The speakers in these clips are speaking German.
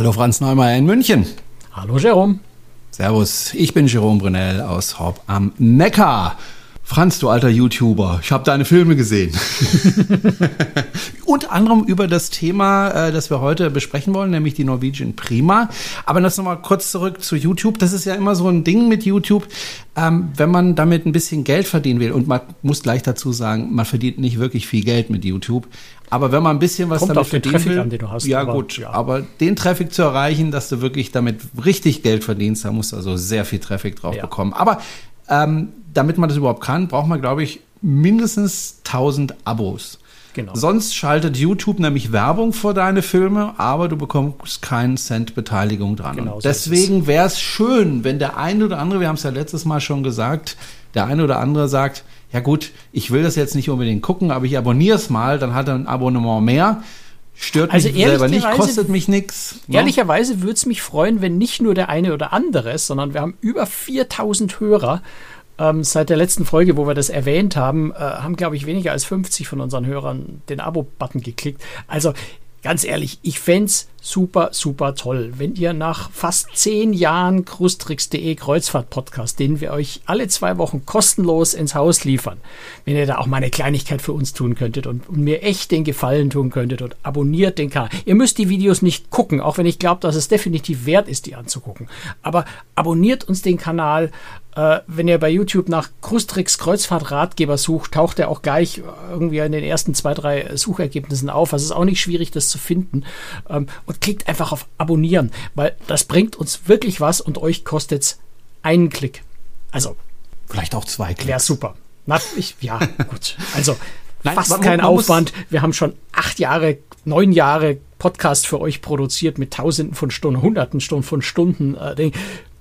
Hallo Franz Neumeier in München. Hallo Jerome. Servus, ich bin Jerome Brunel aus Horb am Neckar. Franz, du alter YouTuber, ich habe deine Filme gesehen. Unter anderem über das Thema, äh, das wir heute besprechen wollen, nämlich die Norwegian Prima. Aber das nochmal kurz zurück zu YouTube. Das ist ja immer so ein Ding mit YouTube, ähm, wenn man damit ein bisschen Geld verdienen will. Und man muss gleich dazu sagen, man verdient nicht wirklich viel Geld mit YouTube. Aber wenn man ein bisschen was Kommt damit auf den Traffic will, an, den du hast, ja aber, gut, ja. aber den Traffic zu erreichen, dass du wirklich damit richtig Geld verdienst, da musst du also sehr viel Traffic drauf Ja. bekommen. Aber ähm, damit man das überhaupt kann, braucht man, glaube ich, mindestens 1000 Abos. Genau. Sonst schaltet YouTube nämlich Werbung vor deine Filme, aber du bekommst keinen Cent Beteiligung dran. Genau so deswegen wäre es schön, wenn der eine oder andere, wir haben es ja letztes Mal schon gesagt, der eine oder andere sagt, ja gut, ich will das jetzt nicht unbedingt gucken, aber ich abonniere es mal, dann hat er ein Abonnement mehr. Stört Also mich selber nicht, kostet mich nichts. Ehrlicherweise würde es mich freuen, wenn nicht nur der eine oder andere, sondern wir haben über 4000 Hörer. Ähm, seit der letzten Folge, wo wir das erwähnt haben, äh, haben, glaube ich, weniger als 50 von unseren Hörern den Abo-Button geklickt. Also ganz ehrlich, ich fänd's super, super toll, wenn ihr nach fast zehn Jahren Krustrix.de Kreuzfahrt-Podcast, den wir euch alle zwei Wochen kostenlos ins Haus liefern, wenn ihr da auch mal eine Kleinigkeit für uns tun könntet und, und mir echt den Gefallen tun könntet und abonniert den Kanal. Ihr müsst die Videos nicht gucken, auch wenn ich glaube, dass es definitiv wert ist, die anzugucken. Aber abonniert uns den Kanal. Äh, wenn ihr bei YouTube nach Krustrix Kreuzfahrt-Ratgeber sucht, taucht er auch gleich äh, irgendwie in den ersten zwei, drei Suchergebnissen auf. Also es ist auch nicht schwierig, das zu finden. Ähm, und klickt einfach auf Abonnieren, weil das bringt uns wirklich was und euch kostet's einen Klick. Also, Vielleicht auch zwei Klicks. wäre super. Na, ich, ja, gut. Also, Nein, fast man- kein man Aufwand. Wir haben schon acht Jahre, neun Jahre Podcast für euch produziert mit Tausenden von Stunden, Hunderten Stunden von Stunden. Äh.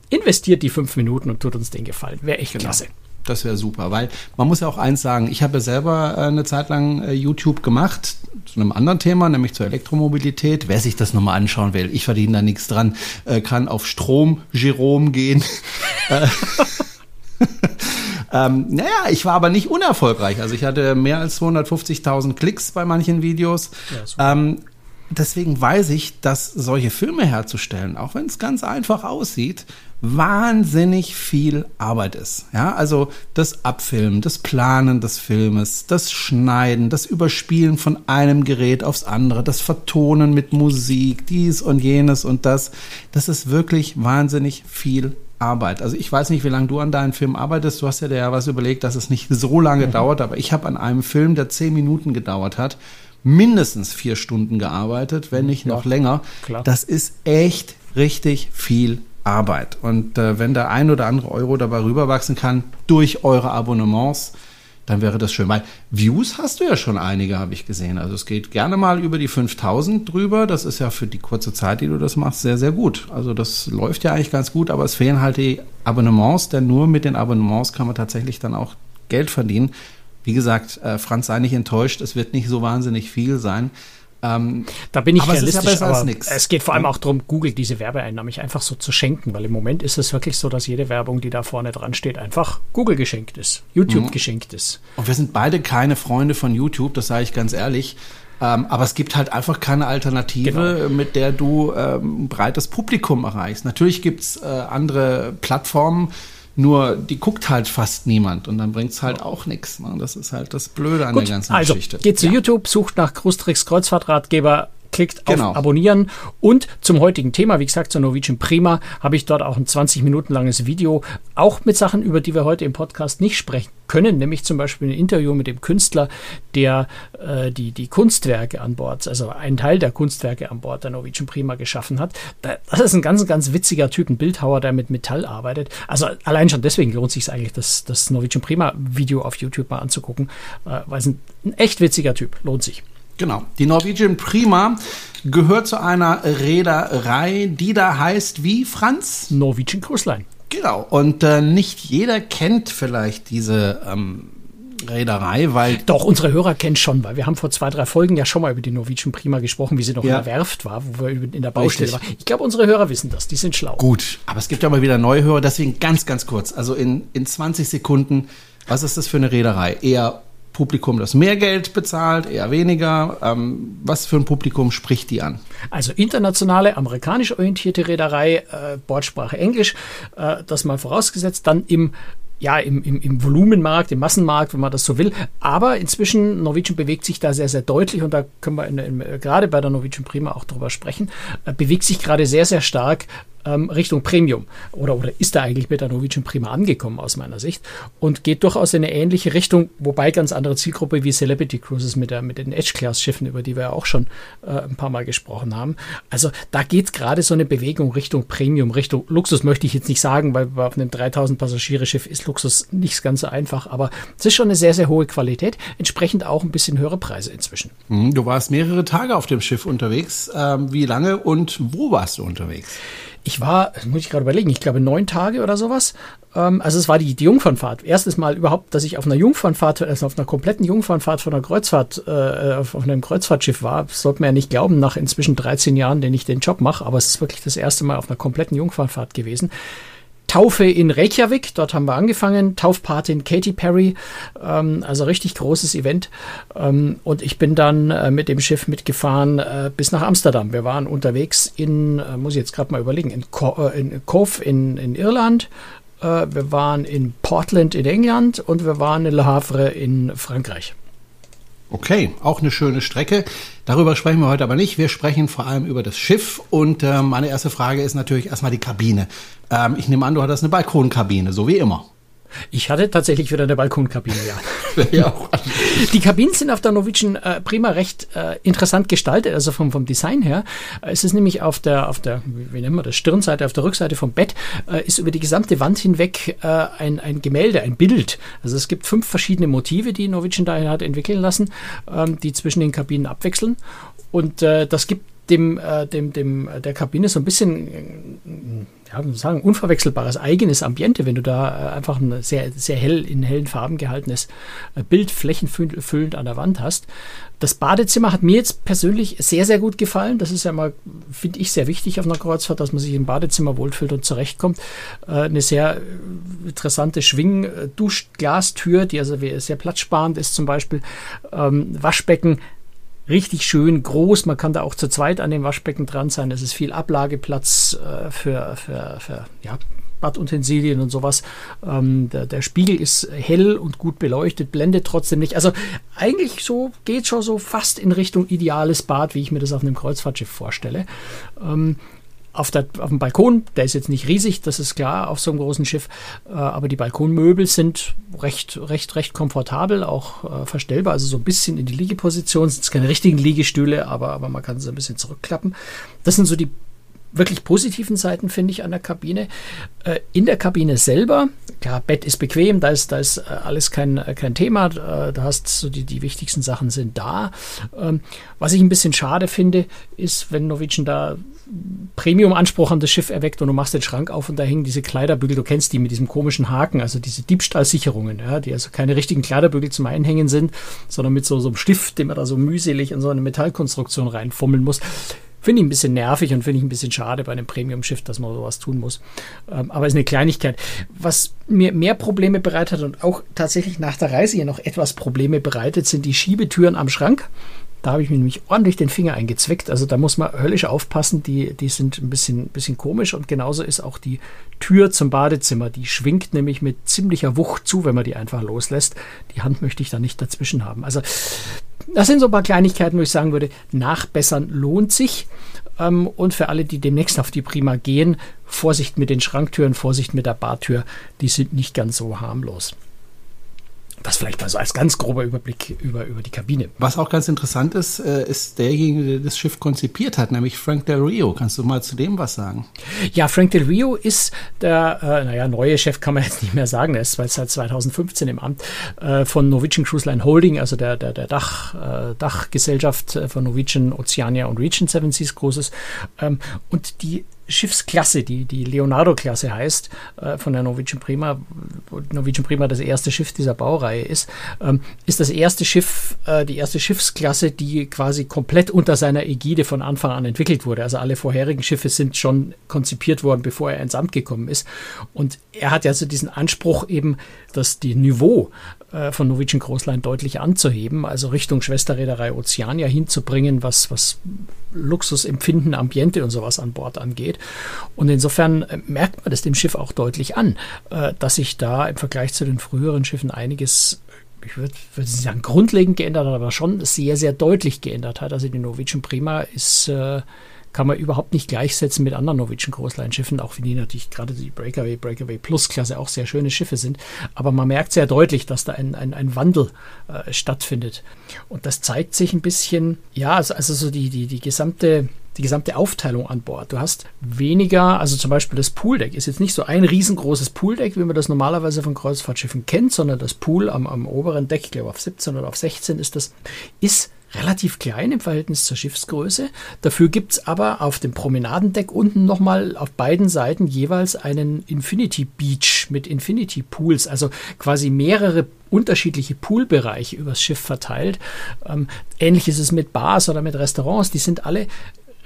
Investiert die fünf Minuten und tut uns den Gefallen. Wäre echt klasse. Das wäre super, weil man muss ja auch eins sagen, ich habe ja selber äh, eine Zeit lang äh, YouTube gemacht zu einem anderen Thema, nämlich zur Elektromobilität. Wer sich das nochmal anschauen will, ich verdiene da nichts dran, äh, kann auf Strom Jerome gehen. Äh, ähm, naja, ich war aber nicht unerfolgreich. Also ich hatte mehr als 250.000 Klicks bei manchen Videos. Ja, ähm, deswegen weiß ich, dass solche Filme herzustellen, auch wenn es ganz einfach aussieht, wahnsinnig viel Arbeit ist. Ja, also das Abfilmen, das Planen des Filmes, das Schneiden, das Überspielen von einem Gerät aufs andere, das Vertonen mit Musik, dies und jenes und das. Das ist wirklich wahnsinnig viel Arbeit. Also ich weiß nicht, wie lange du an deinem Film arbeitest. Du hast ja dir ja was überlegt, dass es nicht so lange Mhm. dauert, aber ich habe an einem Film, der zehn Minuten gedauert hat, mindestens vier Stunden gearbeitet, wenn nicht noch länger. klar. Das ist echt richtig viel Arbeit. Und äh, wenn der ein oder andere Euro dabei rüberwachsen kann durch eure Abonnements, dann wäre das schön. Weil Views hast du ja schon einige, habe ich gesehen. Also es geht gerne mal über die 5000 drüber. Das ist ja für die kurze Zeit, die du das machst, sehr, sehr gut. Also das läuft ja eigentlich ganz gut, aber es fehlen halt die Abonnements, denn nur mit den Abonnements kann man tatsächlich dann auch Geld verdienen. Wie gesagt, äh, Franz, sei nicht enttäuscht, es wird nicht so wahnsinnig viel sein. Ähm, Da bin ich Aber es realistisch, als aber es geht vor allem auch darum, Google diese Werbeeinnahmen nicht einfach so zu schenken, weil im Moment ist es wirklich so, dass jede Werbung, die da vorne dran steht, einfach Google geschenkt ist, YouTube Mhm. geschenkt ist. Und wir sind beide keine Freunde von YouTube, das sage ich ganz ehrlich. Ähm, aber es gibt halt einfach keine Alternative, Genau. mit der du ähm, ein breites Publikum erreichst. Natürlich gibt's äh, andere Plattformen, nur die guckt halt fast niemand und dann bringt's halt auch nichts. Ne? Das ist halt das Blöde an Gut, der ganzen also Geschichte. geht zu Ja. YouTube, sucht nach Krustrix Kreuzfahrtratgeber, klickt Genau. auf Abonnieren und zum heutigen Thema, wie gesagt, zur Norwegian Prima, habe ich dort auch ein 20 Minuten langes Video, auch mit Sachen, über die wir heute im Podcast nicht sprechen können, nämlich zum Beispiel ein Interview mit dem Künstler, der äh, die, die Kunstwerke an Bord, also einen Teil der Kunstwerke an Bord der Norwegian Prima geschaffen hat. Da- Das ist ein ganz, ganz witziger Typ, ein Bildhauer, der mit Metall arbeitet. Also allein schon deswegen lohnt sich eigentlich, das, das Norwegian Prima Video auf YouTube mal anzugucken, äh, weil es ein, ein echt witziger Typ, lohnt sich. Genau. Die Norwegian Prima gehört zu einer Reederei, die da heißt wie Franz? Norwegian Cruise Line. Genau. Und äh, nicht jeder kennt vielleicht diese ähm, Reederei, weil Doch, unsere Hörer kennen schon, weil wir haben vor zwei, drei Folgen ja schon mal über die Norwegian Prima gesprochen, wie sie noch Ja. in der Werft war, wo wir in der Baustelle Richtig. waren. Ich glaube, unsere Hörer wissen das, die sind schlau. Gut, aber es gibt ja mal wieder neue Hörer, deswegen ganz, ganz kurz. Also in, in 20 Sekunden, was ist das für eine Reederei? Eher Publikum, das mehr Geld bezahlt, eher weniger? Ähm, was für ein Publikum spricht die an? Also internationale, amerikanisch orientierte Reederei, äh, Bordsprache Englisch, äh, das mal vorausgesetzt, dann im ja, im, im, im Volumenmarkt, im Massenmarkt, wenn man das so will. Aber inzwischen, Norwegian bewegt sich da sehr, sehr deutlich und da können wir in, in, gerade bei der Norwegian Prima auch drüber sprechen, äh, bewegt sich gerade sehr, sehr stark ähm, Richtung Premium oder, oder ist da eigentlich mit der Norwegian Prima angekommen aus meiner Sicht und geht durchaus in eine ähnliche Richtung, wobei ganz andere Zielgruppe wie Celebrity Cruises mit, der, mit den Edge-Class-Schiffen, über die wir ja auch schon äh, ein paar Mal gesprochen haben. Also da geht gerade so eine Bewegung Richtung Premium, Richtung Luxus möchte ich jetzt nicht sagen, weil auf einem 3000 Passagiere-Schiff ist Luxus nicht ganz so einfach, aber es ist schon eine sehr, sehr hohe Qualität, entsprechend auch ein bisschen höhere Preise inzwischen. Mhm, du warst mehrere Tage auf dem Schiff unterwegs. Ähm, wie lange und wo warst du unterwegs? Ich war, muss ich gerade überlegen, ich glaube neun Tage oder sowas. Ähm, also es war die, die Jungfernfahrt. Erstes Mal überhaupt, dass ich auf einer Jungfernfahrt, also auf einer kompletten Jungfernfahrt von einer Kreuzfahrt, äh, auf, auf einem Kreuzfahrtschiff war. Das sollte man ja nicht glauben, nach inzwischen 13 Jahren, den ich den Job mache. Aber es ist wirklich das erste Mal auf einer kompletten Jungfernfahrt gewesen. Taufe in Reykjavik, dort haben wir angefangen, Taufpatin Katy Perry, ähm, also richtig großes Event. Ähm, und ich bin dann äh, mit dem Schiff mitgefahren äh, bis nach Amsterdam. Wir waren unterwegs in, äh, muss ich jetzt gerade mal überlegen, in, Co äh, in Cove in, in Irland, äh, wir waren in Portland in England und wir waren in Le Havre in Frankreich. Okay, auch eine schöne Strecke. Darüber sprechen wir heute aber nicht. Wir sprechen vor allem über das Schiff. Und äh, meine erste Frage ist natürlich erstmal die Kabine. Ähm, ich nehme an, du hattest eine Balkonkabine, so wie immer. Ich hatte tatsächlich wieder eine Balkonkabine, ja. ja die Kabinen sind auf der Norwegian äh, Prima recht äh, interessant gestaltet, also vom, vom Design her. Äh, es ist nämlich auf der, auf der, wie nennen wir das, Stirnseite, auf der Rückseite vom Bett, äh, ist über die gesamte Wand hinweg äh, ein, ein Gemälde, ein Bild. Also es gibt fünf verschiedene Motive, die Norwegian daher hat entwickeln lassen, ähm, die zwischen den Kabinen abwechseln. Und äh, das gibt dem, dem, dem, der Kabine so ein bisschen, ja, sagen, unverwechselbares eigenes Ambiente, wenn du da äh, einfach ein sehr, sehr hell in hellen Farben gehaltenes äh, Bild flächenfüllend an der Wand hast. Das Badezimmer hat mir jetzt persönlich sehr, sehr gut gefallen. Das ist ja mal, finde ich, sehr wichtig auf einer Kreuzfahrt, dass man sich im Badezimmer wohlfühlt und zurechtkommt. Äh, eine sehr interessante Schwing-Duschglastür, die also sehr platzsparend ist zum Beispiel. Ähm, Waschbecken richtig schön groß. Man kann da auch zu zweit an dem Waschbecken dran sein. Es ist viel Ablageplatz äh, für, für, für ja, Badutensilien und sowas. Ähm, der, der, Spiegel ist hell und gut beleuchtet, blendet trotzdem nicht. Also eigentlich so geht schon so fast in Richtung ideales Bad, wie ich mir das auf einem Kreuzfahrtschiff vorstelle. Ähm, auf, der, auf dem Balkon, der ist jetzt nicht riesig, das ist klar, auf so einem großen Schiff, äh, aber die Balkonmöbel sind recht, recht, recht komfortabel, auch äh, verstellbar, also so ein bisschen in die Liegeposition, sind keine richtigen Liegestühle, aber, aber man kann sie ein bisschen zurückklappen. Das sind so die wirklich positiven Seiten, finde ich, an der Kabine. Äh, in der Kabine selber, klar, Bett ist bequem, da ist, da ist äh, alles kein, äh, kein Thema, da hast so die, die wichtigsten Sachen sind da. Ähm, was ich ein bisschen schade finde, ist, wenn Norwegian da Premium-Anspruch an das Schiff erweckt und du machst den Schrank auf und da hängen diese Kleiderbügel, du kennst die mit diesem komischen Haken, also diese Diebstahlsicherungen, ja, die also keine richtigen Kleiderbügel zum Einhängen sind, sondern mit so, so einem Stift, den man da so mühselig in so eine Metallkonstruktion reinfummeln muss. Finde ich ein bisschen nervig und finde ich ein bisschen schade bei einem Premium-Schiff, dass man sowas tun muss. Ähm, aber ist eine Kleinigkeit. Was mir mehr Probleme bereitet und auch tatsächlich nach der Reise hier noch etwas Probleme bereitet, sind die Schiebetüren am Schrank. Da habe ich mir nämlich ordentlich den Finger eingezwickt. Also da muss man höllisch aufpassen. Die, die sind ein bisschen, bisschen komisch. Und genauso ist auch die Tür zum Badezimmer. Die schwingt nämlich mit ziemlicher Wucht zu, wenn man die einfach loslässt. Die Hand möchte ich da nicht dazwischen haben. Also das sind so ein paar Kleinigkeiten, wo ich sagen würde, nachbessern lohnt sich. Ähm, und für alle, die demnächst auf die Prima gehen, Vorsicht mit den Schranktüren, Vorsicht mit der Bartür. Die sind nicht ganz so harmlos. Das vielleicht mal so als ganz grober Überblick über, über die Kabine. Was auch ganz interessant ist, äh, ist derjenige, der das Schiff konzipiert hat, nämlich Frank Del Rio. Kannst du mal zu dem was sagen? Ja, Frank Del Rio ist der, äh, naja, neue Chef kann man jetzt nicht mehr sagen, er ist seit 2015 im Amt äh, von Norwegian Cruise Line Holding, also der, der, der Dach, äh, Dachgesellschaft äh, von Norwegian, Oceania und Region Seven Seas Großes. Ähm, und die Schiffsklasse, die, die Leonardo-Klasse heißt, äh, von der Norwegian Prima, Norwegian Prima das erste Schiff dieser Baureihe ist, ähm, ist das erste Schiff, äh, die erste Schiffsklasse, die quasi komplett unter seiner Ägide von Anfang an entwickelt wurde. Also alle vorherigen Schiffe sind schon konzipiert worden, bevor er ins Amt gekommen ist. Und er hat ja so diesen Anspruch eben, dass die Niveau äh, von Norwegian Line deutlich anzuheben, also Richtung Schwesterreederei Oceania hinzubringen, was, was Luxusempfinden, Ambiente und sowas an Bord angeht. Und insofern äh, merkt man das dem Schiff auch deutlich an, äh, dass sich da im Vergleich zu den früheren Schiffen einiges ich würde würd nicht sagen grundlegend geändert hat, aber schon sehr, sehr deutlich geändert hat. Also die Norwegian Prima ist äh, kann man überhaupt nicht gleichsetzen mit anderen Norwegian Großleinschiffen, auch wenn die natürlich gerade die Breakaway, Breakaway Plus Klasse auch sehr schöne Schiffe sind. Aber man merkt sehr deutlich, dass da ein, ein, ein Wandel äh, stattfindet. Und das zeigt sich ein bisschen, ja, also, also so die, die, die gesamte die gesamte Aufteilung an Bord. Du hast weniger, also zum Beispiel das Pooldeck ist jetzt nicht so ein riesengroßes Pooldeck, wie man das normalerweise von Kreuzfahrtschiffen kennt, sondern das Pool am, am oberen Deck, ich glaube auf 17 oder auf 16 ist das, ist relativ klein im Verhältnis zur Schiffsgröße. Dafür gibt es aber auf dem Promenadendeck unten nochmal auf beiden Seiten jeweils einen Infinity Beach mit Infinity Pools, also quasi mehrere unterschiedliche Poolbereiche übers Schiff verteilt. Ähm, ähnlich ist es mit Bars oder mit Restaurants. Die sind alle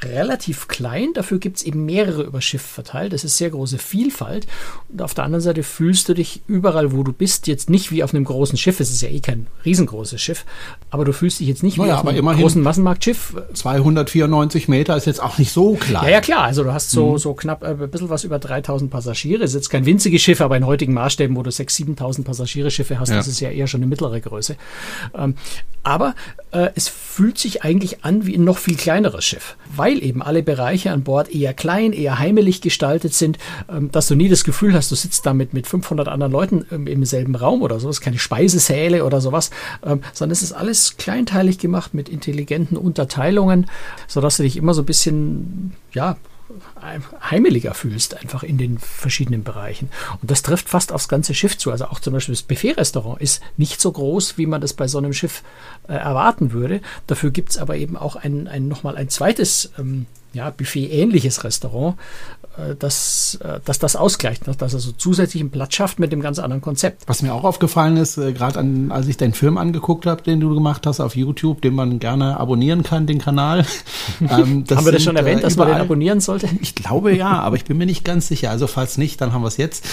relativ klein, dafür gibt es eben mehrere über Schiff verteilt. Das ist sehr große Vielfalt. Und auf der anderen Seite fühlst du dich überall, wo du bist, jetzt nicht wie auf einem großen Schiff. Es ist ja eh kein riesengroßes Schiff, aber du fühlst dich jetzt nicht naja, wie auf einem großen Massenmarktschiff. 294 Meter ist jetzt auch nicht so klein. Ja, ja, klar. Also du hast so, mhm. so knapp äh, ein bisschen was über 3000 Passagiere. Ist jetzt kein winziges Schiff, aber in heutigen Maßstäben, wo du 6.000, 7.000 Passagiere-Schiffe hast, ja. das ist ja eher schon eine mittlere Größe. Ähm, aber äh, es fühlt sich eigentlich an wie ein noch viel kleineres Schiff, weil eben alle Bereiche an Bord eher klein, eher heimelig gestaltet sind, ähm, dass du nie das Gefühl hast, du sitzt da mit, mit 500 anderen Leuten ähm, im selben Raum oder sowas, keine Speisesäle oder sowas, ähm, sondern es ist alles kleinteilig gemacht mit intelligenten Unterteilungen, sodass du dich immer so ein bisschen, ja, heimeliger fühlst, einfach in den verschiedenen Bereichen. Und das trifft fast aufs ganze Schiff zu. Also auch zum Beispiel das Buffet-Restaurant ist nicht so groß, wie man das bei so einem Schiff äh, erwarten würde. Dafür gibt es aber eben auch ein, ein, nochmal ein zweites ähm, ja, Buffet-ähnliches Restaurant, äh, dass, äh, dass das ausgleicht, dass das also zusätzlichen Platz schafft mit dem ganz anderen Konzept. Was mir auch aufgefallen ist, äh, gerade als ich den Film angeguckt habe, den du gemacht hast auf YouTube, den man gerne abonnieren kann, den Kanal. ähm, haben wir das schon erwähnt, dass man den abonnieren sollte? Ich glaube ja, aber ich bin mir nicht ganz sicher. Also falls nicht, dann haben wir es jetzt.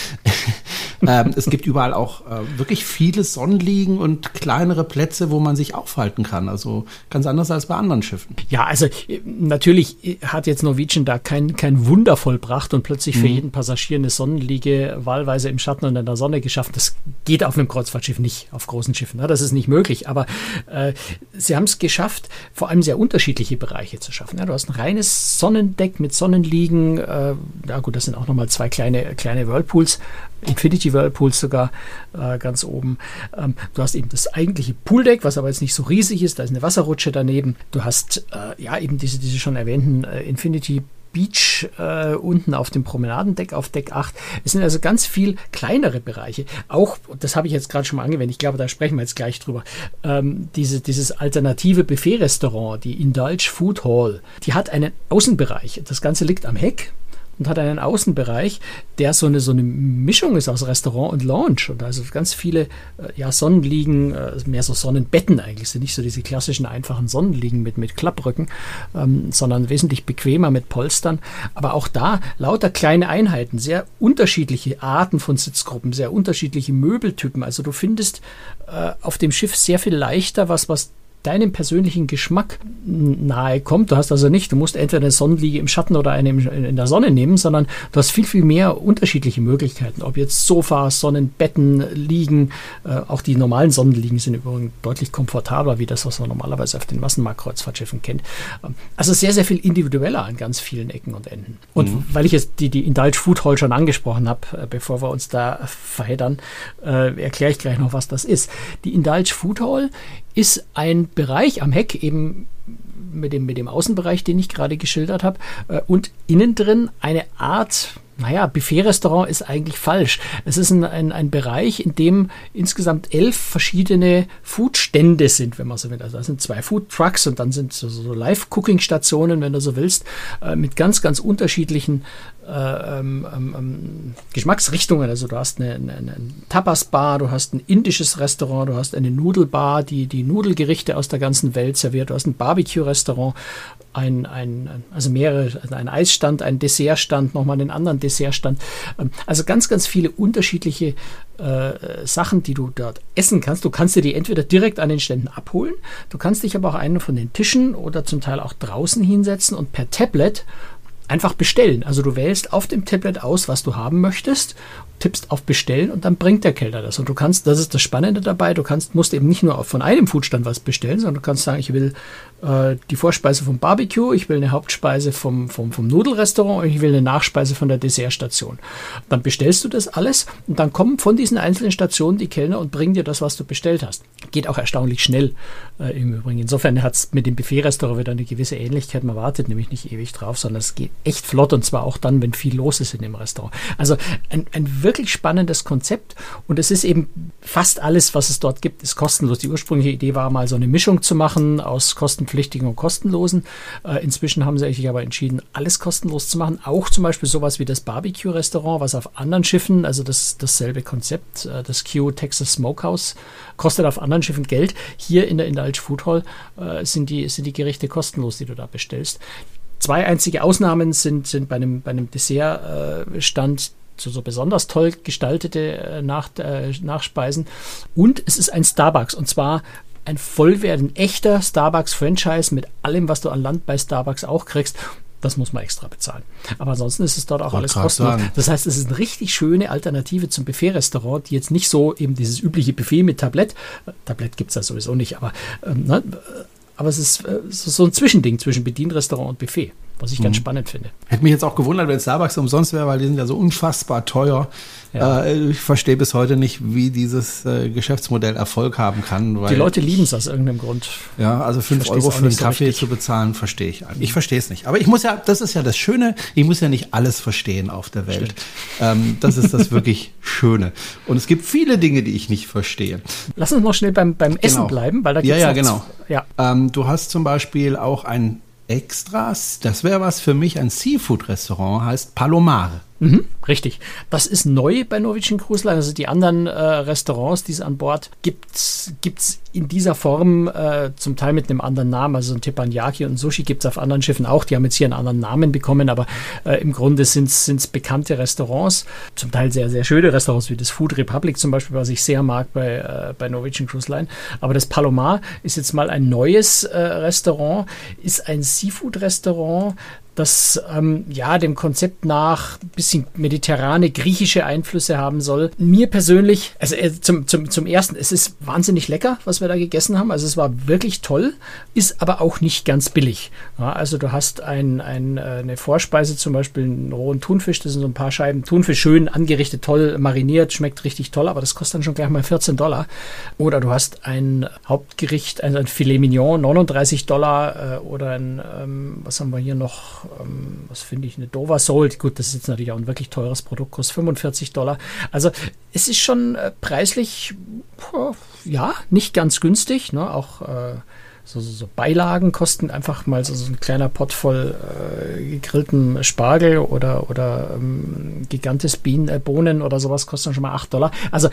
ähm, es gibt überall auch äh, wirklich viele Sonnenliegen und kleinere Plätze, wo man sich aufhalten kann. Also ganz anders als bei anderen Schiffen. Ja, also natürlich hat jetzt Norwegian da kein, kein Wunder vollbracht und plötzlich mhm. für jeden Passagier eine Sonnenliege wahlweise im Schatten und in der Sonne geschaffen. Das geht auf einem Kreuzfahrtschiff nicht, auf großen Schiffen. Ne? Das ist nicht möglich. Aber äh, sie haben es geschafft, vor allem sehr unterschiedliche Bereiche zu schaffen. Ja, du hast ein reines Sonnendeck mit Sonnenliegen. Äh, ja gut, das sind auch nochmal zwei kleine, kleine Whirlpools. Infinity Whirlpools sogar äh, ganz oben. Ähm, du hast eben das eigentliche Pooldeck, was aber jetzt nicht so riesig ist. Da ist eine Wasserrutsche daneben. Du hast äh, ja eben diese, diese schon erwähnten äh, Infinity Beach äh, unten auf dem Promenadendeck auf Deck 8. Es sind also ganz viel kleinere Bereiche. Auch, das habe ich jetzt gerade schon mal angewendet, ich glaube, da sprechen wir jetzt gleich drüber. Ähm, diese, dieses alternative Buffet-Restaurant, die Indulge Food Hall, die hat einen Außenbereich. Das Ganze liegt am Heck und hat einen Außenbereich, der so eine, so eine Mischung ist aus Restaurant und Lounge. Und also ganz viele äh, ja, Sonnenliegen, äh, mehr so Sonnenbetten eigentlich, sind nicht so diese klassischen einfachen Sonnenliegen mit, mit Klapprücken, ähm, sondern wesentlich bequemer mit Polstern. Aber auch da lauter kleine Einheiten, sehr unterschiedliche Arten von Sitzgruppen, sehr unterschiedliche Möbeltypen. Also du findest äh, auf dem Schiff sehr viel leichter was, was deinem persönlichen Geschmack nahe kommt. Du hast also nicht, du musst entweder eine Sonnenliege im Schatten oder eine in der Sonne nehmen, sondern du hast viel, viel mehr unterschiedliche Möglichkeiten. Ob jetzt Sofas, Sonnenbetten, Liegen, äh, auch die normalen Sonnenliegen sind übrigens deutlich komfortabler, wie das, was man normalerweise auf den Massenmarktkreuzfahrtschiffen kennt. Ähm, also sehr, sehr viel individueller an ganz vielen Ecken und Enden. Und mhm. weil ich jetzt die, die Indulge Food Hall schon angesprochen habe, äh, bevor wir uns da verheddern, äh, erkläre ich gleich noch, was das ist. Die Indulge Food Hall ist ein Bereich am Heck eben mit dem, mit dem Außenbereich, den ich gerade geschildert habe, äh, und innen drin eine Art naja, Buffet-Restaurant ist eigentlich falsch. Es ist ein, ein, ein, Bereich, in dem insgesamt elf verschiedene Foodstände sind, wenn man so will. Also da sind zwei Food Trucks und dann sind so, so Live-Cooking-Stationen, wenn du so willst, äh, mit ganz, ganz unterschiedlichen äh, ähm, ähm, ähm, Geschmacksrichtungen. Also du hast eine, eine, eine Tapas-Bar, du hast ein indisches Restaurant, du hast eine Nudelbar, die die Nudelgerichte aus der ganzen Welt serviert, du hast ein Barbecue-Restaurant, ein, ein, also mehrere, also ein Eisstand, ein Dessertstand, nochmal einen anderen Dessert Dessertstand. Ähm, also ganz, ganz viele unterschiedliche äh, Sachen, die du dort essen kannst. Du kannst dir die entweder direkt an den Ständen abholen, du kannst dich aber auch einen von den Tischen oder zum Teil auch draußen hinsetzen und per Tablet einfach bestellen. Also du wählst auf dem Tablet aus, was du haben möchtest tippst auf Bestellen und dann bringt der Kellner das. Und du kannst, das ist das Spannende dabei, du kannst, musst eben nicht nur von einem Foodstand was bestellen, sondern du kannst sagen, ich will äh, die Vorspeise vom Barbecue, ich will eine Hauptspeise vom, vom, vom Nudelrestaurant und ich will eine Nachspeise von der Dessertstation. Dann bestellst du das alles und dann kommen von diesen einzelnen Stationen die Kellner und bringen dir das, was du bestellt hast. Geht auch erstaunlich schnell äh, im Übrigen. Insofern hat es mit dem Buffet-Restaurant wieder eine gewisse Ähnlichkeit. Man wartet nämlich nicht ewig drauf, sondern es geht echt flott und zwar auch dann, wenn viel los ist in dem Restaurant. Also ein, ein wirklich spannendes Konzept und es ist eben fast alles, was es dort gibt, ist kostenlos. Die ursprüngliche Idee war mal so eine Mischung zu machen aus kostenpflichtigen und kostenlosen. Äh, inzwischen haben sie sich aber entschieden, alles kostenlos zu machen. Auch zum Beispiel sowas wie das Barbecue-Restaurant, was auf anderen Schiffen, also das dasselbe Konzept, äh, das Q Texas Smokehouse, kostet auf anderen Schiffen Geld. Hier in der Indulge Food Hall äh, sind, die, sind die Gerichte kostenlos, die du da bestellst. Zwei einzige Ausnahmen sind, sind bei einem, bei einem Dessertstand so, so besonders toll gestaltete äh, Nach, äh, Nachspeisen. Und es ist ein Starbucks und zwar ein vollwertiger, echter Starbucks-Franchise mit allem, was du an Land bei Starbucks auch kriegst. Das muss man extra bezahlen. Aber ansonsten ist es dort auch alles kostenlos. Das heißt, es ist eine richtig schöne Alternative zum Buffet-Restaurant, die jetzt nicht so eben dieses übliche Buffet mit Tablett, äh, Tablett gibt es ja sowieso nicht, aber, ähm, ne, aber es ist äh, so ein Zwischending zwischen Bedienrestaurant und Buffet was ich ganz mhm. spannend finde. Hätte mich jetzt auch gewundert, wenn Starbucks umsonst wäre, weil die sind ja so unfassbar teuer. Ja. Äh, ich verstehe bis heute nicht, wie dieses äh, Geschäftsmodell Erfolg haben kann. die Leute lieben es aus irgendeinem Grund. Ja, also fünf Euro für einen Kaffee so zu bezahlen, verstehe ich. Ich verstehe es nicht. Aber ich muss ja, das ist ja das Schöne, ich muss ja nicht alles verstehen auf der Welt. Ähm, das ist das wirklich Schöne. Und es gibt viele Dinge, die ich nicht verstehe. Lass uns noch schnell beim, beim Essen genau. bleiben, weil da gibt's Ja, ja, genau. Ja. Ähm, du hast zum Beispiel auch ein Extras. Das wäre was für mich. Ein Seafood-Restaurant heißt Palomare. Mhm, richtig. Das ist neu bei Norwegian Cruise Line. Also die anderen äh, Restaurants, die es an Bord gibt, gibt es in dieser Form äh, zum Teil mit einem anderen Namen. Also ein Teppanyaki und Sushi gibt es auf anderen Schiffen auch. Die haben jetzt hier einen anderen Namen bekommen, aber äh, im Grunde sind es bekannte Restaurants. Zum Teil sehr, sehr schöne Restaurants wie das Food Republic zum Beispiel, was ich sehr mag bei, äh, bei Norwegian Cruise Line. Aber das Palomar ist jetzt mal ein neues äh, Restaurant, ist ein Seafood-Restaurant das ähm, ja dem Konzept nach ein bisschen mediterrane, griechische Einflüsse haben soll. Mir persönlich, also äh, zum, zum, zum ersten, es ist wahnsinnig lecker, was wir da gegessen haben. Also es war wirklich toll, ist aber auch nicht ganz billig. Ja, also du hast ein, ein, äh, eine Vorspeise, zum Beispiel einen rohen Thunfisch, das sind so ein paar Scheiben Thunfisch, schön angerichtet, toll mariniert, schmeckt richtig toll, aber das kostet dann schon gleich mal 14 Dollar. Oder du hast ein Hauptgericht, ein, ein Filet Mignon, 39 Dollar äh, oder ein, ähm, was haben wir hier noch? Ähm, was finde ich, eine Dover Soul. Gut, das ist jetzt natürlich auch ein wirklich teures Produkt, kostet 45 Dollar. Also es ist schon äh, preislich, ja, nicht ganz günstig. Ne? Auch äh, so, so, so, Beilagen kosten einfach mal so, so ein kleiner Pott voll äh, gegrillten Spargel oder, oder ähm, gigantes Bohnen oder sowas kostet dann schon mal 8 Dollar. Also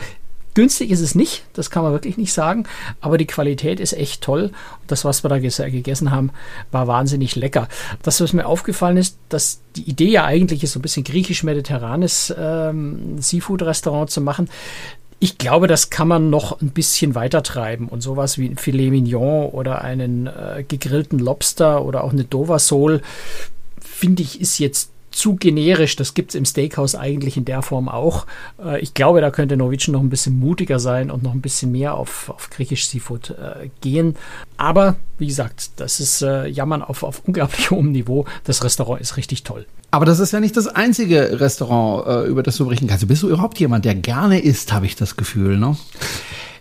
Günstig ist es nicht, das kann man wirklich nicht sagen, aber die Qualität ist echt toll. Und das, was wir da gegessen haben, war wahnsinnig lecker. Das, was mir aufgefallen ist, dass die Idee ja eigentlich ist, so ein bisschen griechisch-mediterranes ähm, Seafood-Restaurant zu machen. Ich glaube, das kann man noch ein bisschen weiter treiben und sowas wie ein Filet Mignon oder einen äh, gegrillten Lobster oder auch eine Dover Sole, finde ich, ist jetzt zu generisch. Das gibt es im Steakhouse eigentlich in der Form auch. Äh, ich glaube, da könnte Norwegian noch ein bisschen mutiger sein und noch ein bisschen mehr auf, auf griechisch Seafood äh, gehen. Aber wie gesagt, das ist äh, Jammern auf, auf unglaublich hohem Niveau. Das Restaurant ist richtig toll. Aber das ist ja nicht das einzige Restaurant, äh, über das du berichten kannst. Bist du überhaupt jemand, der gerne isst, habe ich das Gefühl, ne?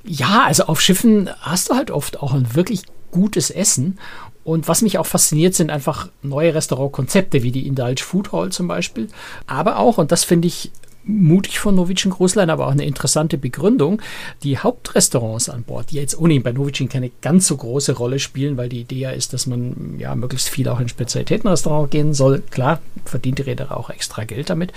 Ja, also auf Schiffen hast du halt oft auch ein wirklich gutes Essen. Und was mich auch fasziniert, sind einfach neue Restaurantkonzepte, wie die Indulge Food Hall zum Beispiel. Aber auch, und das finde ich mutig von Cruise Line, aber auch eine interessante Begründung. Die Hauptrestaurants an Bord, die jetzt ohnehin bei Norwegian keine ganz so große Rolle spielen, weil die Idee ja ist, dass man ja möglichst viel auch in Spezialitätenrestaurant gehen soll. Klar, verdient die Reederei auch extra Geld damit.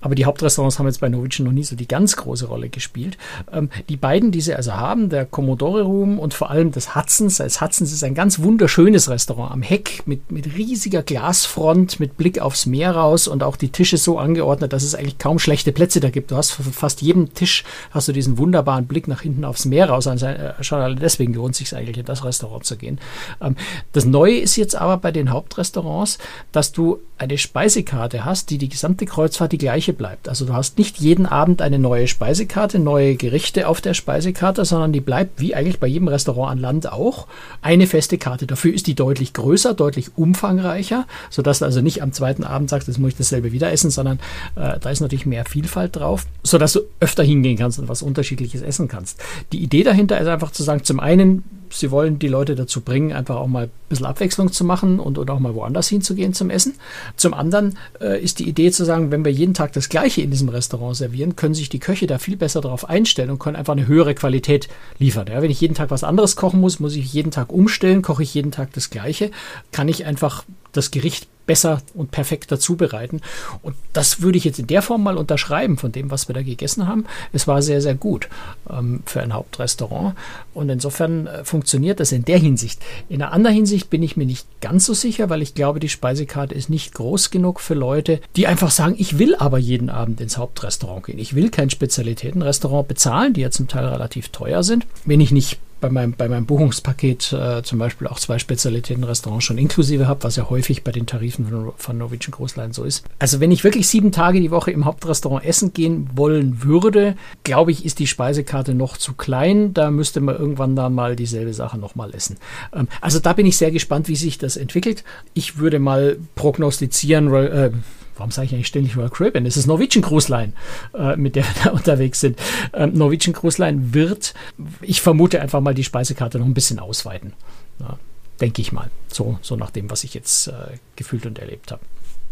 Aber die Hauptrestaurants haben jetzt bei Norwegian noch nie so die ganz große Rolle gespielt. Ähm, die beiden, die sie also haben, der Commodore Room und vor allem das Hudson's. Das Hudson's ist ein ganz wunderschönes Restaurant am Heck mit, mit riesiger Glasfront, mit Blick aufs Meer raus und auch die Tische so angeordnet, dass es eigentlich kaum schlechte Plätze da gibt. Du hast fast jedem Tisch hast du diesen wunderbaren Blick nach hinten aufs Meer raus. Also äh, schon allein deswegen lohnt es sich eigentlich in das Restaurant zu gehen. Ähm, das Neue ist jetzt aber bei den Hauptrestaurants, dass du eine Speisekarte hast, die die gesamte Kreuzfahrt die gleiche bleibt. Also du hast nicht jeden Abend eine neue Speisekarte, neue Gerichte auf der Speisekarte, sondern die bleibt wie eigentlich bei jedem Restaurant an Land auch eine feste Karte. Dafür ist die deutlich größer, deutlich umfangreicher, sodass du also nicht am zweiten Abend sagst, jetzt muss ich dasselbe wieder essen, sondern äh, da ist natürlich mehr Vielfalt drauf, sodass du öfter hingehen kannst und was Unterschiedliches essen kannst. Die Idee dahinter ist einfach zu sagen, zum einen sie wollen die Leute dazu bringen, einfach auch mal ein bisschen Abwechslung zu machen und oder auch mal woanders hinzugehen zum Essen. Zum anderen äh, ist die Idee zu sagen, wenn wir jeden Tag das Gleiche in diesem Restaurant servieren, können sich die Köche da viel besser darauf einstellen und können einfach eine höhere Qualität liefern. Ja, wenn ich jeden Tag was anderes kochen muss, muss ich jeden Tag umstellen, koche ich jeden Tag das Gleiche, kann ich einfach das Gericht besser und perfekter zubereiten. Und das würde ich jetzt in der Form mal unterschreiben von dem, was wir da gegessen haben. Es war sehr, sehr gut ähm, für ein Hauptrestaurant. Und insofern äh, funktioniert das in der Hinsicht. In einer anderen Hinsicht bin ich mir nicht ganz so sicher, weil ich glaube, die Speisekarte ist nicht groß genug für Leute, die einfach sagen, ich will aber jeden Abend ins Hauptrestaurant gehen. Ich will kein Spezialitätenrestaurant bezahlen, die ja zum Teil relativ teuer sind. Wenn ich nicht bei meinem, bei meinem Buchungspaket äh, zum Beispiel auch zwei Spezialitäten-Restaurants schon inklusive habe, was ja häufig bei den Tarifen von, von Norwegian Cruise Line so ist. Also wenn ich wirklich sieben Tage die Woche im Hauptrestaurant essen gehen wollen würde, glaube ich, ist die Speisekarte noch zu klein. Da müsste man irgendwann dann mal dieselbe Sache nochmal essen. Ähm, also da bin ich sehr gespannt, wie sich das entwickelt. Ich würde mal prognostizieren, äh, warum sage ich eigentlich ständig Royal Caribbean? Es ist Norwegian Cruise Line, äh, mit der wir da unterwegs sind. Ähm, Norwegian Cruise Line wird, ich vermute einfach mal, die Speisekarte noch ein bisschen ausweiten. Ja, Denke ich mal. So, so nach dem, was ich jetzt äh, gefühlt und erlebt habe.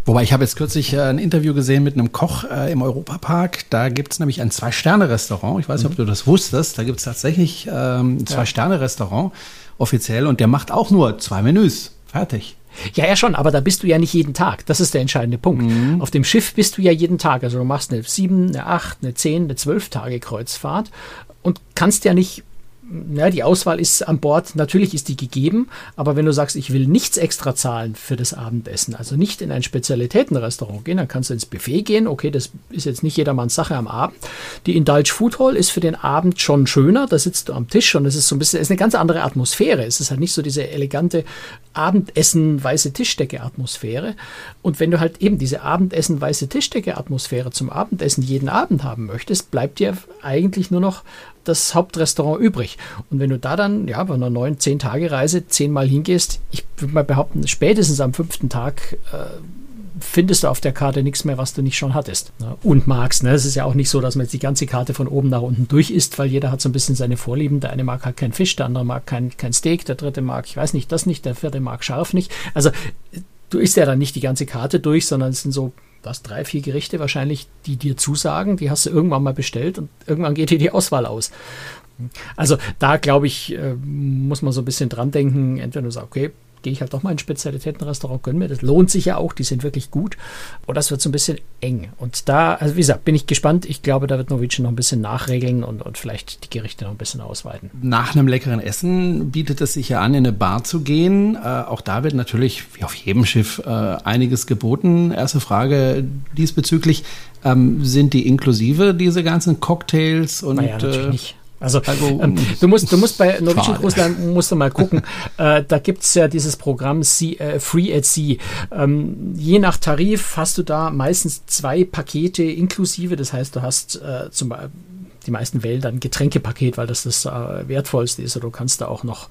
Wobei ich habe jetzt kürzlich äh, ein Interview gesehen mit einem Koch äh, im Europapark. Da gibt es nämlich ein Zwei-Sterne-Restaurant. Ich weiß nicht, mhm. ob du das wusstest. Da gibt es tatsächlich ähm, ein Zwei-Sterne-Restaurant offiziell und der macht auch nur zwei Menüs. Fertig. Ja, ja schon, aber da bist du ja nicht jeden Tag. Das ist der entscheidende Punkt. Mhm. Auf dem Schiff bist du ja jeden Tag. Also du machst eine sieben, eine acht, eine zehn, eine zwölf Tage Kreuzfahrt und kannst ja nicht ja, die Auswahl ist an Bord, natürlich ist die gegeben, aber wenn du sagst, ich will nichts extra zahlen für das Abendessen, also nicht in ein Spezialitätenrestaurant gehen, dann kannst du ins Buffet gehen. Okay, das ist jetzt nicht jedermanns Sache am Abend. Die Indulge Food Hall ist für den Abend schon schöner. Da sitzt du am Tisch und es ist so ein bisschen, es ist eine ganz andere Atmosphäre. Es ist halt nicht so diese elegante Abendessen, weiße Tischdecke-Atmosphäre. Und wenn du halt eben diese Abendessen, weiße Tischdecke-Atmosphäre zum Abendessen jeden Abend haben möchtest, bleibt dir eigentlich nur noch das Hauptrestaurant übrig. Und wenn du da dann, ja, bei einer neun, zehn Tage Reise zehnmal hingehst, ich würde mal behaupten, spätestens am fünften Tag äh, findest du auf der Karte nichts mehr, was du nicht schon hattest und magst. Ne? Es ist ja auch nicht so, dass man jetzt die ganze Karte von oben nach unten durch isst, weil jeder hat so ein bisschen seine Vorlieben. Der eine mag halt kein Fisch, der andere mag kein, kein Steak, der dritte mag, ich weiß nicht, das nicht, der vierte mag scharf nicht. Also du isst ja dann nicht die ganze Karte durch, sondern es sind so was, drei, vier Gerichte wahrscheinlich, die dir zusagen, die hast du irgendwann mal bestellt und irgendwann geht dir die Auswahl aus. Also da glaube ich, äh, muss man so ein bisschen dran denken, entweder du sagst, okay, gehe ich halt doch mal in ein Spezialitätenrestaurant, gönn mir. Das lohnt sich ja auch, die sind wirklich gut. Und das wird so ein bisschen eng. Und da, also wie gesagt, bin ich gespannt. Ich glaube, da wird Norwegian noch ein bisschen nachregeln und, und vielleicht die Gerichte noch ein bisschen ausweiten. Nach einem leckeren Essen bietet es sich ja an, in eine Bar zu gehen. Äh, auch da wird natürlich, wie auf jedem Schiff, äh, einiges geboten. Erste Frage diesbezüglich. Ähm, sind die inklusive, diese ganzen Cocktails und. Naja, natürlich äh, nicht. Also, also ähm, du musst, du musst bei Norwegian Cruise Line musst du mal gucken. äh, da gibt's ja dieses Programm sea, äh, Free at Sea. Ähm, je nach Tarif hast du da meistens zwei Pakete inklusive. Das heißt, du hast äh, zum Beispiel die meisten wählen dann ein Getränkepaket, weil das das äh, wertvollste ist. Oder du kannst da auch noch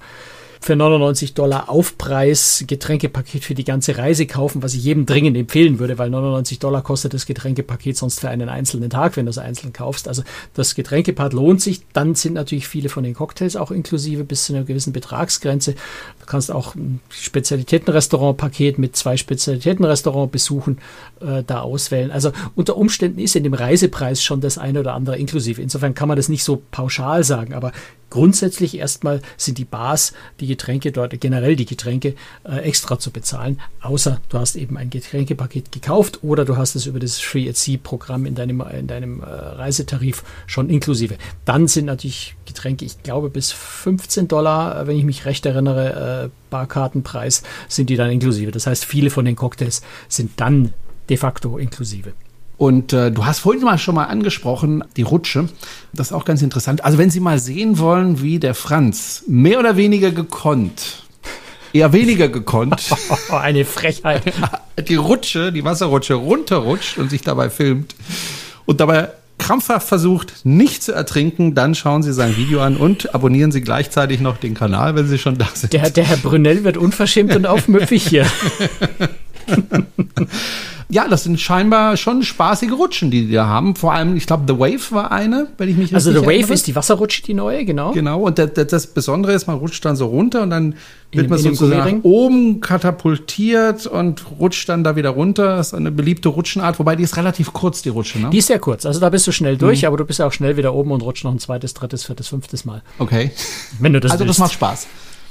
für 99 Dollar Aufpreis Getränkepaket für die ganze Reise kaufen, was ich jedem dringend empfehlen würde, weil 99 Dollar kostet das Getränkepaket sonst für einen einzelnen Tag, wenn du es einzeln kaufst. Also das Getränkepaket lohnt sich. Dann sind natürlich viele von den Cocktails auch inklusive bis zu einer gewissen Betragsgrenze. Du kannst auch ein Spezialitätenrestaurant-Paket mit zwei Spezialitätenrestaurant-Besuchen äh, da auswählen. Also unter Umständen ist in dem Reisepreis schon das eine oder andere inklusive. Insofern kann man das nicht so pauschal sagen, aber grundsätzlich erstmal sind die Bars, die Getränke dort, generell die Getränke äh, extra zu bezahlen, außer du hast eben ein Getränkepaket gekauft oder du hast es über das Free at Sea Programm in deinem, in deinem äh, Reisetarif schon inklusive. Dann sind natürlich Getränke, ich glaube bis 15 Dollar, äh, wenn ich mich recht erinnere, äh, Barkartenpreis sind die dann inklusive. Das heißt, viele von den Cocktails sind dann de facto inklusive. Und äh, du hast vorhin mal schon mal angesprochen, die Rutsche. Das ist auch ganz interessant. Also wenn Sie mal sehen wollen, wie der Franz mehr oder weniger gekonnt, eher weniger gekonnt, eine Frechheit, die Rutsche, die Wasserrutsche runterrutscht und sich dabei filmt und dabei krampfhaft versucht, nicht zu ertrinken, dann schauen Sie sein Video an und abonnieren Sie gleichzeitig noch den Kanal, wenn Sie schon da sind. Der, der Herr Brunel wird unverschämt und aufmüpfig hier. ja, das sind scheinbar schon spaßige Rutschen, die die da haben. Vor allem, ich glaube, The Wave war eine, wenn ich mich Also The Wave erinnere. ist die Wasserrutsche, die neue, genau. Genau, und das, das Besondere ist, man rutscht dann so runter und dann wird man sozusagen nach oben katapultiert und rutscht dann da wieder runter. Das ist eine beliebte Rutschenart, wobei die ist relativ kurz, die Rutsche, ne? Die ist sehr kurz, also da bist du schnell durch, Mhm. aber du bist auch schnell wieder oben und rutscht noch ein zweites, drittes, viertes, fünftes Mal. Okay. Wenn du das also das willst. macht Spaß.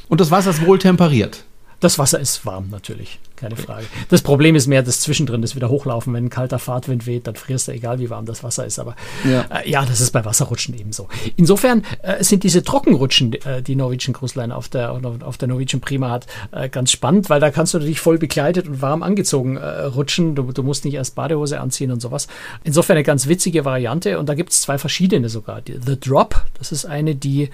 Und das Wasser ist wohl temperiert. Das Wasser ist warm natürlich, keine Frage. Das Problem ist mehr das Zwischendrin, das wieder hochlaufen. Wenn ein kalter Fahrtwind weht, dann frierst du, egal wie warm das Wasser ist. Aber Ja. äh, ja das ist bei Wasserrutschen ebenso. Insofern äh, sind diese Trockenrutschen, äh, die Norwegian Cruise Line auf der, auf der Norwegian Prima hat, äh, ganz spannend, weil da kannst du dich voll bekleidet und warm angezogen äh, rutschen. Du, du musst nicht erst Badehose anziehen und sowas. Insofern eine ganz witzige Variante. Und da gibt es zwei verschiedene sogar. Die, The Drop, das ist eine, die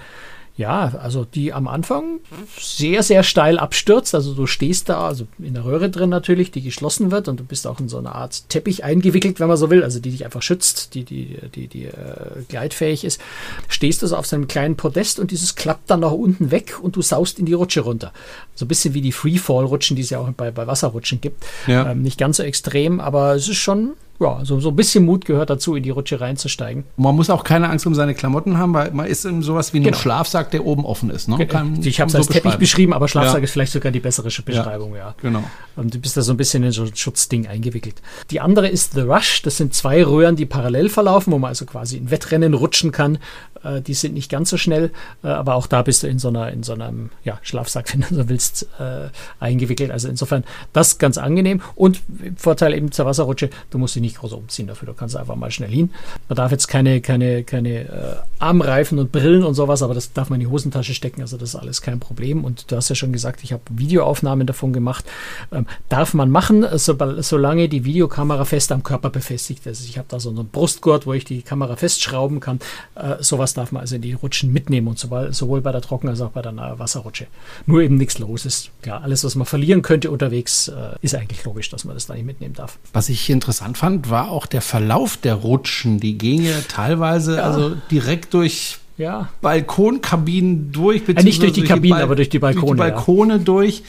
ja, also die am Anfang sehr, sehr steil abstürzt. Also du stehst da, also in der Röhre drin natürlich, die geschlossen wird und du bist auch in so eine Art Teppich eingewickelt, wenn man so will, also die dich einfach schützt, die, die, die, die äh, gleitfähig ist. Stehst du so auf so einem kleinen Podest und dieses klappt dann nach unten weg und du saust in die Rutsche runter. So ein bisschen wie die Freefall-Rutschen, die es ja auch bei, bei Wasserrutschen gibt. Ja. Ähm, nicht ganz so extrem, aber es ist schon, ja, so, so ein bisschen Mut gehört dazu, in die Rutsche reinzusteigen. Man muss auch keine Angst um seine Klamotten haben, weil man ist in sowas wie einem Genau. Schlafsack, der oben offen ist. Ne? Kann- ich habe es als so Teppich beschrieben, aber Schlafsack Ja. ist vielleicht sogar die bessere Beschreibung, ja. Genau. Und du bist da so ein bisschen in so ein Schutzding eingewickelt. Die andere ist The Rush. Das sind zwei Röhren, die parallel verlaufen, wo man also quasi in Wettrennen rutschen kann. Äh, die sind nicht ganz so schnell, äh, aber auch da bist du in so einer, in so einem ja, Schlafsack, wenn du so willst, äh, eingewickelt. Also insofern das ganz angenehm. Und Vorteil eben zur Wasserrutsche, du musst dich nicht groß umziehen dafür. Du kannst einfach mal schnell hin. Man darf jetzt keine, keine, keine äh, Armreifen und Brillen und sowas, aber das darf man in die Hosentasche stecken. Also das ist alles kein Problem. Und du hast ja schon gesagt, ich habe Videoaufnahmen davon gemacht. Ähm, darf man machen, so, solange die Videokamera fest am Körper befestigt ist. Ich habe da so einen Brustgurt, wo ich die Kamera festschrauben kann. Äh, sowas darf man also in die Rutschen mitnehmen und sowohl, sowohl bei der Trocken- als auch bei der Wasserrutsche. Nur eben nichts los ist. Klar, alles, was man verlieren könnte unterwegs, äh, ist eigentlich logisch, dass man das da nicht mitnehmen darf. Was ich interessant fand, war auch der Verlauf der Rutschen. Die gingen ja teilweise also direkt durch Ja, Balkonkabinen durch. Äh, nicht durch die beziehungsweise Kabinen, aber durch die Balkone, Durch die Balkone durch.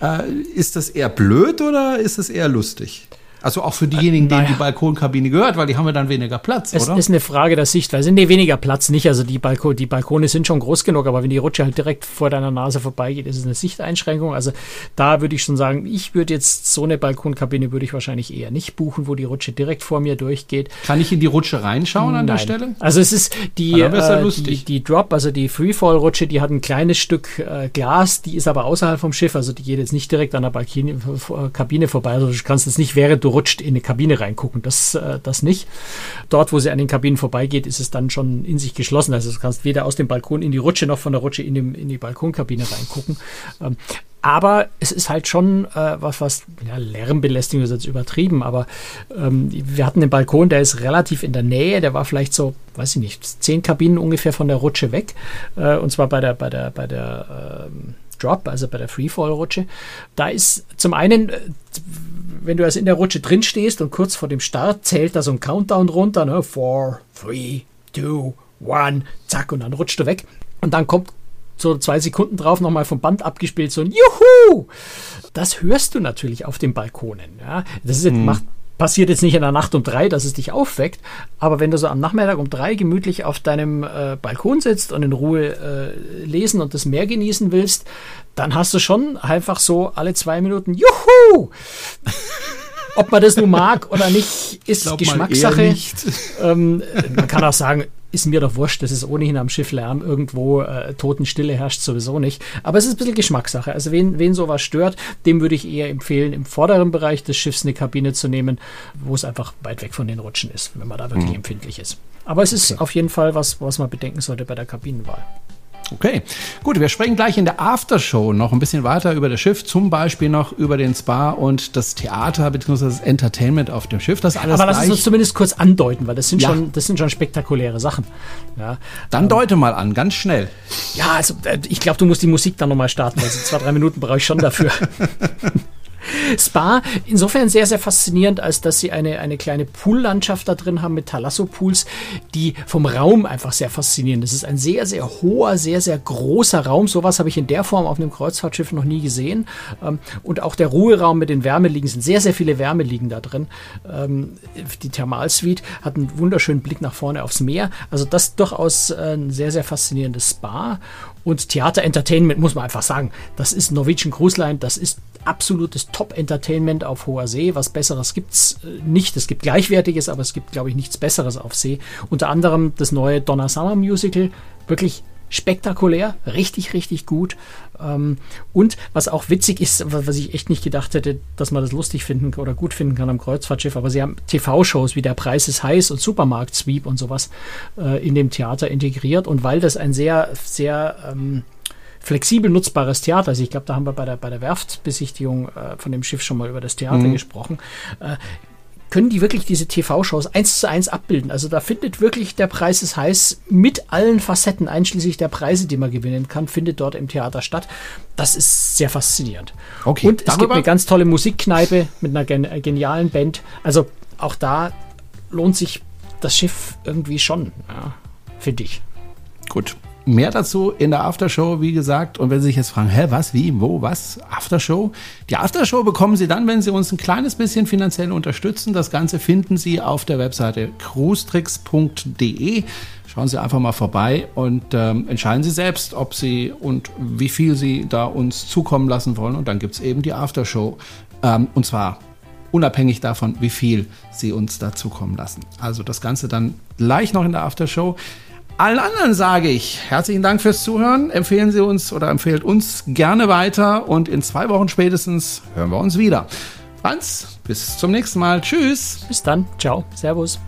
Äh, ist das eher blöd oder ist es eher lustig? Also auch für diejenigen, denen naja. die Balkonkabine gehört, weil die haben ja dann weniger Platz, Es oder? ist eine Frage der Sichtweise. Nee, weniger Platz nicht. Also die, Balko die Balkone sind schon groß genug, aber wenn die Rutsche halt direkt vor deiner Nase vorbeigeht, ist es eine Sichteinschränkung. Also da würde ich schon sagen, ich würde jetzt so eine Balkonkabine würde ich wahrscheinlich eher nicht buchen, wo die Rutsche direkt vor mir durchgeht. Kann ich in die Rutsche reinschauen an der Nein. Stelle? Also es ist die, Ah, ja äh, lustig. die, die Drop, also die Freefall-Rutsche, die hat ein kleines Stück äh, Glas, die ist aber außerhalb vom Schiff, also die geht jetzt nicht direkt an der Balkine, äh, Kabine vorbei. Also du kannst jetzt nicht, während du rutscht, in eine Kabine reingucken. Das, äh, das nicht. Dort, wo sie an den Kabinen vorbeigeht, ist es dann schon in sich geschlossen. Also du kannst weder aus dem Balkon in die Rutsche noch von der Rutsche in, dem, in die Balkonkabine reingucken. Ähm, aber es ist halt schon äh, was, was, ja, Lärmbelästigung ist jetzt übertrieben, aber ähm, wir hatten den Balkon, der ist relativ in der Nähe, der war vielleicht so, weiß ich nicht, zehn Kabinen ungefähr von der Rutsche weg. Äh, und zwar bei der, bei der, bei der ähm, Drop, also bei der Freefall-Rutsche. Da ist zum einen, äh, wenn du also in der Rutsche drin stehst und kurz vor dem Start zählt da so ein Countdown runter, ne? Four, three, two, one, zack, und dann rutscht du weg. Und dann kommt so zwei Sekunden drauf nochmal vom Band abgespielt, so ein Juhu! Das hörst du natürlich auf den Balkonen. Ja? Das ist jetzt, macht passiert jetzt nicht in der Nacht um drei, dass es dich aufweckt, aber wenn du so am Nachmittag um drei gemütlich auf deinem äh, Balkon sitzt und in Ruhe äh, lesen und das Meer genießen willst, dann hast du schon einfach so alle zwei Minuten Juhu! Ob man das nun mag oder nicht, ist Geschmackssache. Ähm, man kann auch sagen, ist mir doch wurscht, das ist ohnehin am Schiff Lärm, irgendwo äh, Totenstille herrscht sowieso nicht. Aber es ist ein bisschen Geschmackssache. Also wen, wen sowas stört, dem würde ich eher empfehlen, im vorderen Bereich des Schiffs eine Kabine zu nehmen, wo es einfach weit weg von den Rutschen ist, wenn man da wirklich empfindlich ist. Aber es ist auf jeden Fall was, was man bedenken sollte bei der Kabinenwahl. Okay, gut, wir sprechen gleich in der Aftershow noch ein bisschen weiter über das Schiff, zum Beispiel noch über den Spa und das Theater bzw. das Entertainment auf dem Schiff. Das alles Aber lass gleich. uns zumindest kurz andeuten, weil das sind, Ja. schon, das sind schon spektakuläre Sachen. Ja, Dann deute mal an, ganz schnell. ja also äh, ich glaube, du musst die Musik dann nochmal starten, also zwei, drei Minuten brauche ich schon dafür. Spa, insofern sehr, sehr faszinierend, als dass sie eine, eine kleine Poollandschaft da drin haben mit Thalasso-Pools, die vom Raum einfach sehr faszinierend. Es ist ein sehr, sehr hoher, sehr, sehr großer Raum. Sowas habe ich in der Form auf einem Kreuzfahrtschiff noch nie gesehen. Ähm, Und auch der Ruheraum mit den Wärmeliegen sind sehr, sehr viele Wärmeliegen da drin. Ähm, Die Thermalsuite hat einen wunderschönen Blick nach vorne aufs Meer. Also das durchaus äh, ein sehr, sehr faszinierendes Spa. Und Theater Entertainment muss man einfach sagen, das ist Norwegian Cruise Line, das ist absolutes Top-Entertainment auf hoher See. Was Besseres gibt's äh, nicht. Es gibt Gleichwertiges, aber es gibt, glaube ich, nichts Besseres auf See. Unter anderem das neue Donna Summer Musical. Wirklich spektakulär, richtig, richtig gut. Ähm, und was auch witzig ist, wa- was ich echt nicht gedacht hätte, dass man das lustig finden oder gut finden kann am Kreuzfahrtschiff, aber sie haben TV-Shows wie Der Preis ist heiß und Supermarkt-Sweep und sowas äh, in dem Theater integriert. Und weil das ein sehr, sehr ähm, flexibel nutzbares Theater. Also ich glaube, da haben wir bei der, bei der Werftbesichtigung äh, von dem Schiff schon mal über das Theater gesprochen. Äh, können die wirklich diese TV-Shows eins zu eins abbilden? Also da findet wirklich der Preis ist heiß mit allen Facetten, einschließlich der Preise, die man gewinnen kann, findet dort im Theater statt. Das ist sehr faszinierend. Okay, Und es gibt eine ganz tolle Musikkneipe mit einer gen äh, genialen Band. Also auch da lohnt sich das Schiff irgendwie schon, ja, finde ich. Gut. Mehr dazu in der Aftershow, wie gesagt. Und wenn Sie sich jetzt fragen, hä, was, wie, wo, was? Aftershow? Die Aftershow bekommen Sie dann, wenn Sie uns ein kleines bisschen finanziell unterstützen. Das Ganze finden Sie auf der Webseite cruestricks.de. Schauen Sie einfach mal vorbei und ähm, entscheiden Sie selbst, ob Sie und wie viel Sie da uns zukommen lassen wollen. Und dann gibt's eben die Aftershow. Ähm, und zwar unabhängig davon, wie viel sie uns dazu kommen lassen. Also das Ganze dann gleich noch in der Aftershow. Allen anderen sage ich herzlichen Dank fürs Zuhören. Empfehlen Sie uns oder empfehlt uns gerne weiter und in zwei Wochen spätestens hören wir uns wieder. Franz, bis zum nächsten Mal. Tschüss. Bis dann. Ciao. Servus.